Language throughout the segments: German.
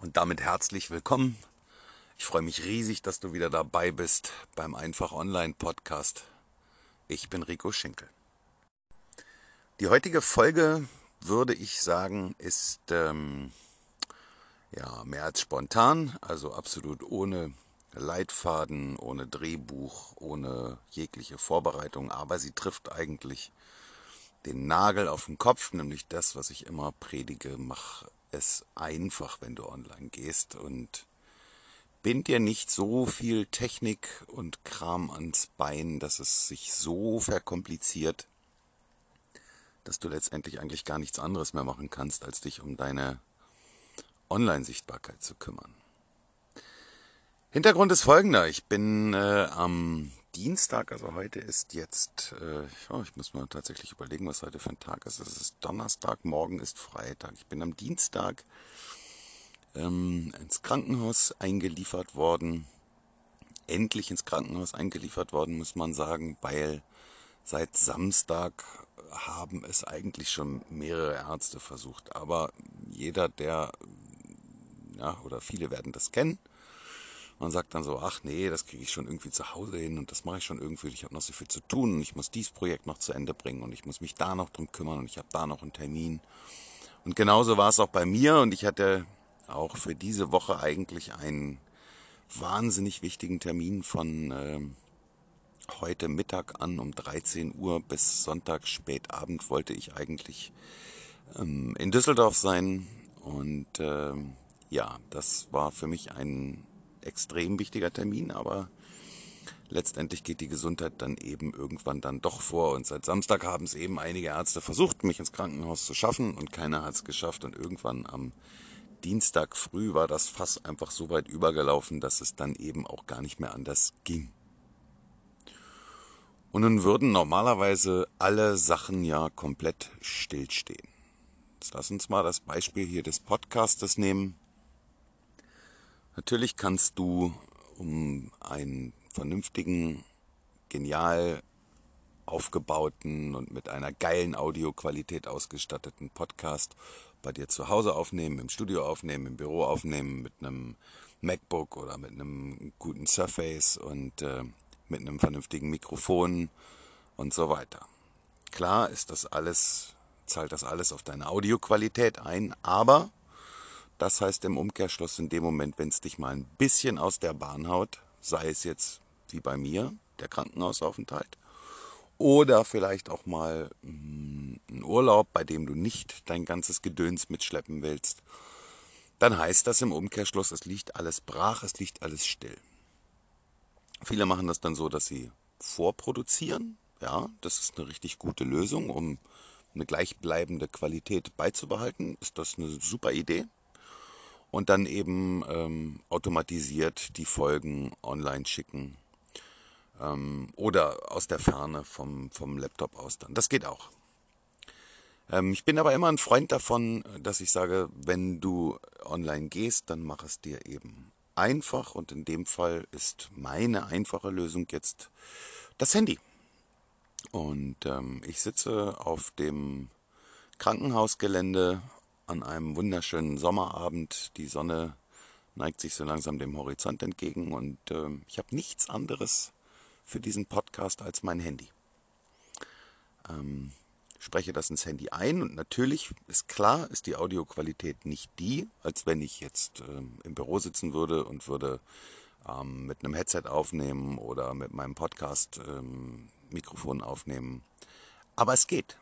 Und damit herzlich willkommen. Ich freue mich riesig, dass du wieder dabei bist beim Einfach Online Podcast. Ich bin Rico Schinkel. Die heutige Folge, würde ich sagen, ist ähm, ja mehr als spontan, also absolut ohne Leitfaden, ohne Drehbuch, ohne jegliche Vorbereitung, aber sie trifft eigentlich den Nagel auf den Kopf, nämlich das, was ich immer predige, mach es einfach, wenn du online gehst und bind dir nicht so viel Technik und Kram ans Bein, dass es sich so verkompliziert, dass du letztendlich eigentlich gar nichts anderes mehr machen kannst, als dich um deine Online-Sichtbarkeit zu kümmern. Hintergrund ist folgender. Ich bin äh, am Dienstag, also heute ist jetzt, äh, ja, ich muss mal tatsächlich überlegen, was heute für ein Tag ist. Es ist Donnerstag, morgen ist Freitag. Ich bin am Dienstag ähm, ins Krankenhaus eingeliefert worden. Endlich ins Krankenhaus eingeliefert worden, muss man sagen, weil seit Samstag haben es eigentlich schon mehrere Ärzte versucht. Aber jeder, der, ja, oder viele werden das kennen, man sagt dann so, ach nee, das kriege ich schon irgendwie zu Hause hin und das mache ich schon irgendwie. Ich habe noch so viel zu tun und ich muss dieses Projekt noch zu Ende bringen und ich muss mich da noch drum kümmern und ich habe da noch einen Termin. Und genauso war es auch bei mir und ich hatte auch für diese Woche eigentlich einen wahnsinnig wichtigen Termin von äh, heute Mittag an um 13 Uhr bis Sonntag spätabend wollte ich eigentlich ähm, in Düsseldorf sein und äh, ja, das war für mich ein extrem wichtiger Termin, aber letztendlich geht die Gesundheit dann eben irgendwann dann doch vor. Und seit Samstag haben es eben einige Ärzte versucht, mich ins Krankenhaus zu schaffen und keiner hat es geschafft. Und irgendwann am Dienstag früh war das Fass einfach so weit übergelaufen, dass es dann eben auch gar nicht mehr anders ging. Und nun würden normalerweise alle Sachen ja komplett stillstehen. Jetzt lass uns mal das Beispiel hier des Podcastes nehmen. Natürlich kannst du, um einen vernünftigen, genial aufgebauten und mit einer geilen Audioqualität ausgestatteten Podcast bei dir zu Hause aufnehmen, im Studio aufnehmen, im Büro aufnehmen, mit einem MacBook oder mit einem guten Surface und äh, mit einem vernünftigen Mikrofon und so weiter. Klar ist das alles, zahlt das alles auf deine Audioqualität ein, aber das heißt im Umkehrschluss in dem Moment, wenn es dich mal ein bisschen aus der Bahn haut, sei es jetzt wie bei mir, der Krankenhausaufenthalt, oder vielleicht auch mal mm, ein Urlaub, bei dem du nicht dein ganzes Gedöns mitschleppen willst, dann heißt das im Umkehrschluss, es liegt alles brach, es liegt alles still. Viele machen das dann so, dass sie vorproduzieren. Ja, das ist eine richtig gute Lösung, um eine gleichbleibende Qualität beizubehalten. Ist das eine super Idee? Und dann eben ähm, automatisiert die Folgen online schicken ähm, oder aus der Ferne vom, vom Laptop aus dann. Das geht auch. Ähm, ich bin aber immer ein Freund davon, dass ich sage, wenn du online gehst, dann mach es dir eben einfach und in dem Fall ist meine einfache Lösung jetzt das Handy. Und ähm, ich sitze auf dem Krankenhausgelände an einem wunderschönen Sommerabend. Die Sonne neigt sich so langsam dem Horizont entgegen und äh, ich habe nichts anderes für diesen Podcast als mein Handy. Ähm, spreche das ins Handy ein und natürlich ist klar, ist die Audioqualität nicht die, als wenn ich jetzt ähm, im Büro sitzen würde und würde ähm, mit einem Headset aufnehmen oder mit meinem Podcast ähm, Mikrofon aufnehmen. Aber es geht,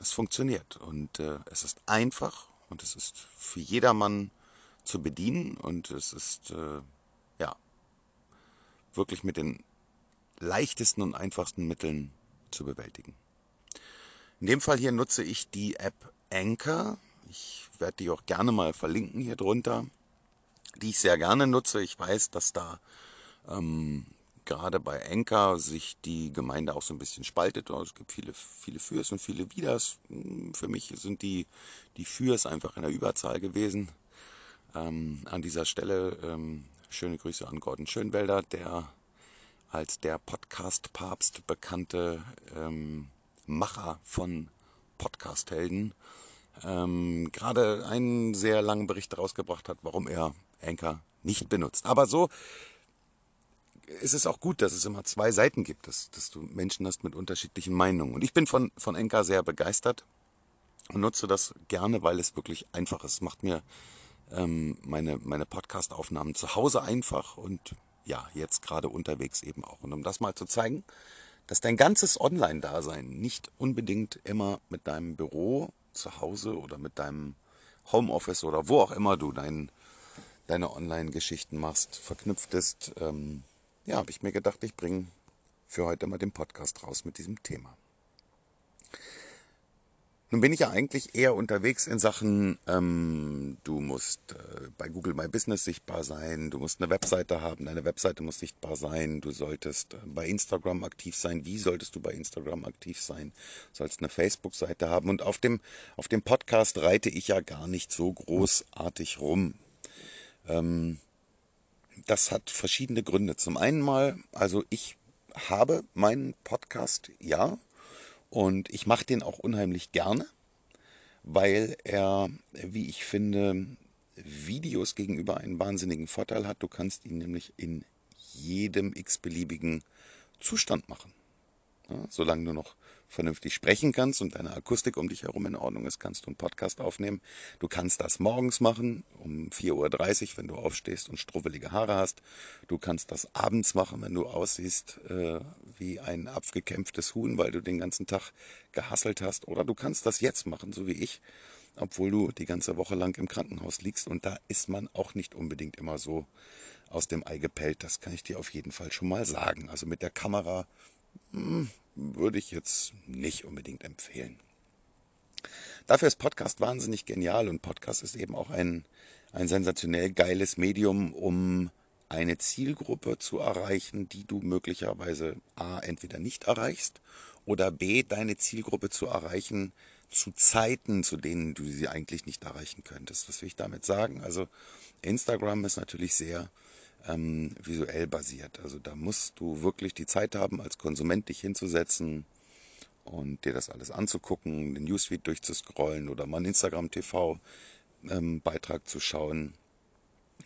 es funktioniert und äh, es ist einfach und es ist für jedermann zu bedienen und es ist äh, ja wirklich mit den leichtesten und einfachsten Mitteln zu bewältigen. In dem Fall hier nutze ich die App Anchor. Ich werde die auch gerne mal verlinken hier drunter, die ich sehr gerne nutze. Ich weiß, dass da ähm, gerade bei Anchor sich die Gemeinde auch so ein bisschen spaltet. Es gibt viele, viele Fürs und viele Widers. Hm, für mich sind die, die Fürs einfach in der Überzahl gewesen. Ähm, an dieser Stelle ähm, schöne Grüße an Gordon Schönwelder, der als der Podcast-Papst bekannte ähm, Macher von Podcast-Helden ähm, gerade einen sehr langen Bericht daraus gebracht hat, warum er Anchor nicht benutzt. Aber so ist es auch gut, dass es immer zwei Seiten gibt, dass, dass du Menschen hast mit unterschiedlichen Meinungen. Und ich bin von, von Anchor sehr begeistert und nutze das gerne, weil es wirklich einfach ist. Macht mir ähm, meine, meine Podcast-Aufnahmen zu Hause einfach und ja, jetzt gerade unterwegs eben auch. Und um das mal zu zeigen, dass dein ganzes Online-Dasein nicht unbedingt immer mit deinem Büro zu Hause oder mit deinem Homeoffice oder wo auch immer du dein, deine Online-Geschichten machst, verknüpft ist, ähm, ja, habe ich mir gedacht, ich bringe für heute mal den Podcast raus mit diesem Thema. Nun bin ich ja eigentlich eher unterwegs in Sachen, ähm, du musst äh, bei Google My Business sichtbar sein, du musst eine Webseite haben, deine Webseite muss sichtbar sein, du solltest äh, bei Instagram aktiv sein. Wie solltest du bei Instagram aktiv sein? Sollst eine Facebook-Seite haben. Und auf dem, auf dem Podcast reite ich ja gar nicht so großartig rum. Ähm, das hat verschiedene Gründe. Zum einen mal, also ich habe meinen Podcast, ja, und ich mache den auch unheimlich gerne, weil er, wie ich finde, Videos gegenüber einen wahnsinnigen Vorteil hat. Du kannst ihn nämlich in jedem x-beliebigen Zustand machen. Ja, solange du noch vernünftig sprechen kannst und deine Akustik um dich herum in Ordnung ist, kannst du einen Podcast aufnehmen. Du kannst das morgens machen, um 4.30 Uhr, wenn du aufstehst und strubbelige Haare hast. Du kannst das abends machen, wenn du aussiehst äh, wie ein abgekämpftes Huhn, weil du den ganzen Tag gehasselt hast. Oder du kannst das jetzt machen, so wie ich, obwohl du die ganze Woche lang im Krankenhaus liegst. Und da ist man auch nicht unbedingt immer so aus dem Ei gepellt. Das kann ich dir auf jeden Fall schon mal sagen. Also mit der Kamera hm, würde ich jetzt nicht unbedingt empfehlen. Dafür ist Podcast wahnsinnig genial und Podcast ist eben auch ein, ein sensationell geiles Medium, um eine Zielgruppe zu erreichen, die du möglicherweise A entweder nicht erreichst oder B deine Zielgruppe zu erreichen zu Zeiten, zu denen du sie eigentlich nicht erreichen könntest. Was will ich damit sagen? Also Instagram ist natürlich sehr ähm, visuell basiert. Also da musst du wirklich die Zeit haben, als Konsument dich hinzusetzen und dir das alles anzugucken, den Newsfeed durchzuscrollen oder mal einen Instagram TV ähm, Beitrag zu schauen.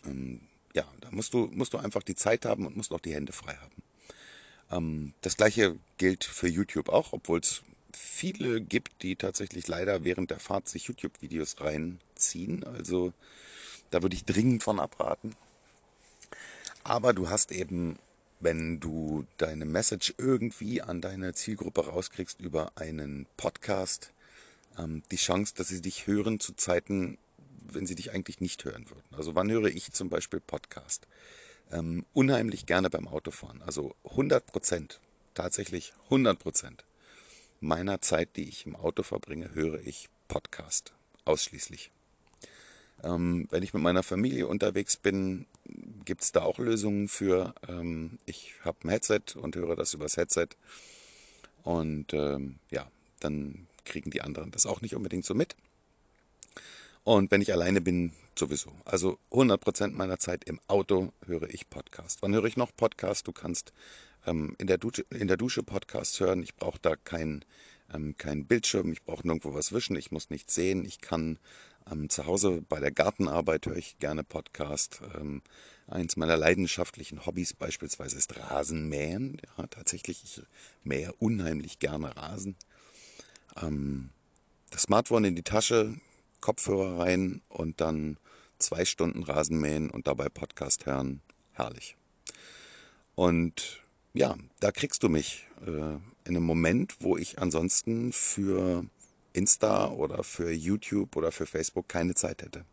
Ähm, ja, da musst du, musst du einfach die Zeit haben und musst auch die Hände frei haben. Ähm, das gleiche gilt für YouTube auch, obwohl es viele gibt, die tatsächlich leider während der Fahrt sich YouTube-Videos reinziehen. Also da würde ich dringend von abraten. Aber du hast eben, wenn du deine Message irgendwie an deine Zielgruppe rauskriegst über einen Podcast, ähm, die Chance, dass sie dich hören zu Zeiten, wenn sie dich eigentlich nicht hören würden. Also wann höre ich zum Beispiel Podcast? Ähm, unheimlich gerne beim Autofahren. Also 100 Prozent, tatsächlich 100 Prozent meiner Zeit, die ich im Auto verbringe, höre ich Podcast. Ausschließlich. Ähm, wenn ich mit meiner Familie unterwegs bin, gibt es da auch Lösungen für. Ähm, ich habe ein Headset und höre das übers Headset. Und ähm, ja, dann kriegen die anderen das auch nicht unbedingt so mit. Und wenn ich alleine bin, sowieso. Also 100% meiner Zeit im Auto höre ich Podcast. Wann höre ich noch Podcast? Du kannst ähm, in, der Dusche, in der Dusche Podcast hören. Ich brauche da keinen ähm, kein Bildschirm. Ich brauche nirgendwo was wischen. Ich muss nichts sehen. Ich kann ähm, zu Hause bei der Gartenarbeit höre ich gerne Podcast. Ähm, eins meiner leidenschaftlichen Hobbys beispielsweise ist Rasenmähen. Ja, tatsächlich, ich mähe unheimlich gerne Rasen. Ähm, das Smartphone in die Tasche, Kopfhörer rein und dann zwei Stunden Rasenmähen und dabei Podcast hören. Herrlich. Und ja, da kriegst du mich äh, in einem Moment, wo ich ansonsten für Insta oder für YouTube oder für Facebook keine Zeit hätte.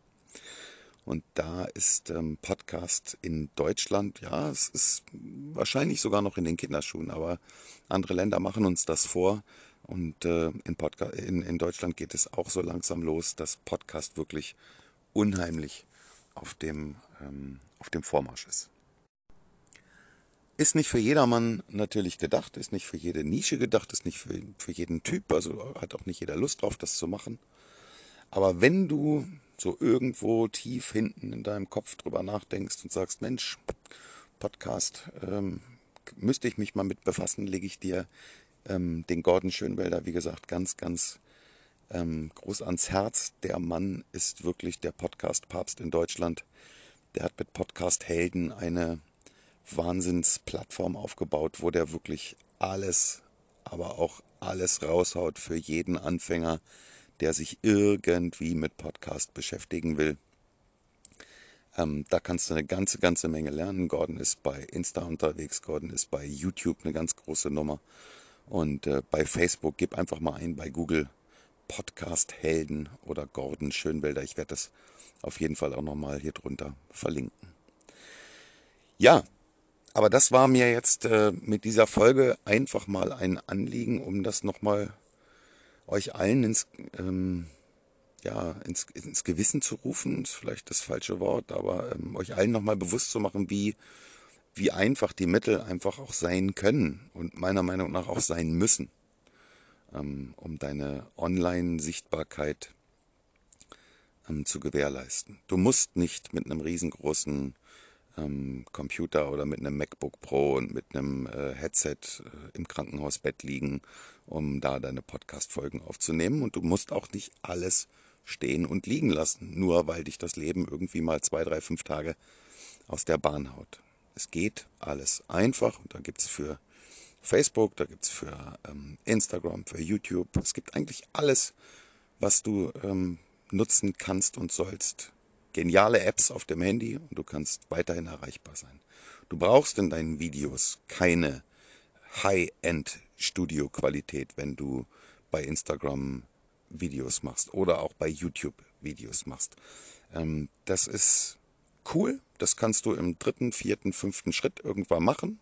Und da ist ähm, Podcast in Deutschland, ja, es ist wahrscheinlich sogar noch in den Kinderschuhen, aber andere Länder machen uns das vor. Und äh, in, Podca in, in Deutschland geht es auch so langsam los, dass Podcast wirklich unheimlich auf dem, ähm, auf dem Vormarsch ist. Ist nicht für jedermann natürlich gedacht, ist nicht für jede Nische gedacht, ist nicht für, für jeden Typ, also hat auch nicht jeder Lust drauf, das zu machen. Aber wenn du so irgendwo tief hinten in deinem Kopf drüber nachdenkst und sagst, Mensch, Podcast, ähm, müsste ich mich mal mit befassen, lege ich dir ähm, den Gordon Schönwelder, wie gesagt, ganz, ganz ähm, groß ans Herz. Der Mann ist wirklich der Podcast-Papst in Deutschland. Der hat mit Podcast Helden eine Wahnsinnsplattform aufgebaut, wo der wirklich alles, aber auch alles raushaut für jeden Anfänger, der sich irgendwie mit Podcast beschäftigen will. Ähm, da kannst du eine ganze, ganze Menge lernen. Gordon ist bei Insta unterwegs, Gordon ist bei YouTube eine ganz große Nummer. Und äh, bei Facebook gib einfach mal ein bei Google Podcast Helden oder Gordon Schönwelder. Ich werde das auf jeden Fall auch nochmal hier drunter verlinken. Ja, aber das war mir jetzt äh, mit dieser Folge einfach mal ein Anliegen, um das nochmal euch allen ins, ähm, ja, ins, ins Gewissen zu rufen, ist vielleicht das falsche Wort, aber ähm, euch allen nochmal bewusst zu machen, wie, wie einfach die Mittel einfach auch sein können und meiner Meinung nach auch sein müssen, ähm, um deine Online-Sichtbarkeit ähm, zu gewährleisten. Du musst nicht mit einem riesengroßen ähm, Computer oder mit einem MacBook Pro und mit einem äh, Headset äh, im Krankenhausbett liegen, um da deine Podcast-Folgen aufzunehmen. Und du musst auch nicht alles stehen und liegen lassen, nur weil dich das Leben irgendwie mal zwei, drei, fünf Tage aus der Bahn haut. Es geht alles einfach und da gibt es für Facebook, da gibt es für ähm, Instagram, für YouTube, es gibt eigentlich alles, was du ähm, nutzen kannst und sollst, geniale Apps auf dem Handy und du kannst weiterhin erreichbar sein. Du brauchst in deinen Videos keine High-End-Studio-Qualität, wenn du bei Instagram Videos machst oder auch bei YouTube Videos machst. Ähm, das ist cool. Das kannst du im dritten, vierten, fünften Schritt irgendwann machen.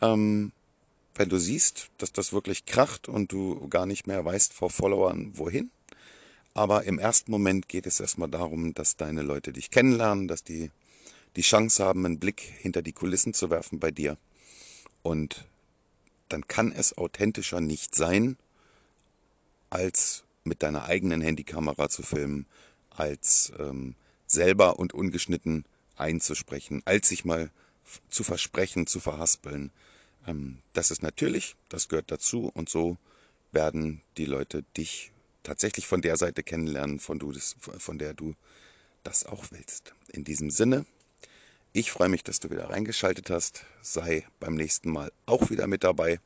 Ähm, wenn du siehst, dass das wirklich kracht und du gar nicht mehr weißt vor Followern wohin, aber im ersten Moment geht es erstmal darum, dass deine Leute dich kennenlernen, dass die die Chance haben, einen Blick hinter die Kulissen zu werfen bei dir. Und dann kann es authentischer nicht sein, als mit deiner eigenen Handykamera zu filmen, als ähm, selber und ungeschnitten einzusprechen, als sich mal zu versprechen, zu verhaspeln. Ähm, das ist natürlich, das gehört dazu und so werden die Leute dich tatsächlich von der Seite kennenlernen, von, du das, von der du das auch willst. In diesem Sinne, ich freue mich, dass du wieder reingeschaltet hast. Sei beim nächsten Mal auch wieder mit dabei.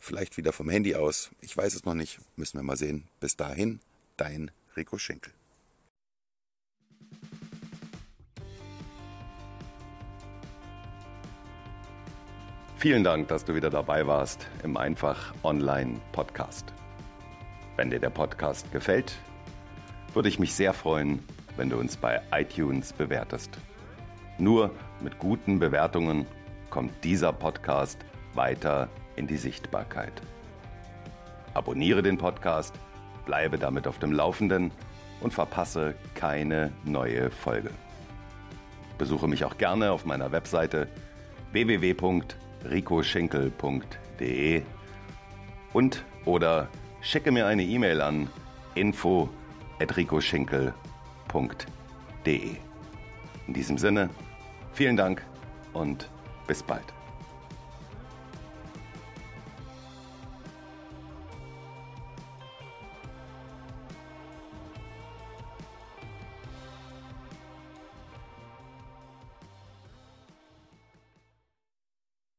Vielleicht wieder vom Handy aus. Ich weiß es noch nicht. Müssen wir mal sehen. Bis dahin, dein Rico Schinkel. Vielen Dank, dass du wieder dabei warst im Einfach Online Podcast. Wenn dir der Podcast gefällt, würde ich mich sehr freuen, wenn du uns bei iTunes bewertest. Nur mit guten Bewertungen kommt dieser Podcast weiter in die Sichtbarkeit. Abonniere den Podcast, bleibe damit auf dem Laufenden und verpasse keine neue Folge. Besuche mich auch gerne auf meiner Webseite www.ricoschinkel.de und oder schicke mir eine E-Mail an info.ricoschinkel.de. In diesem Sinne, vielen Dank und bis bald.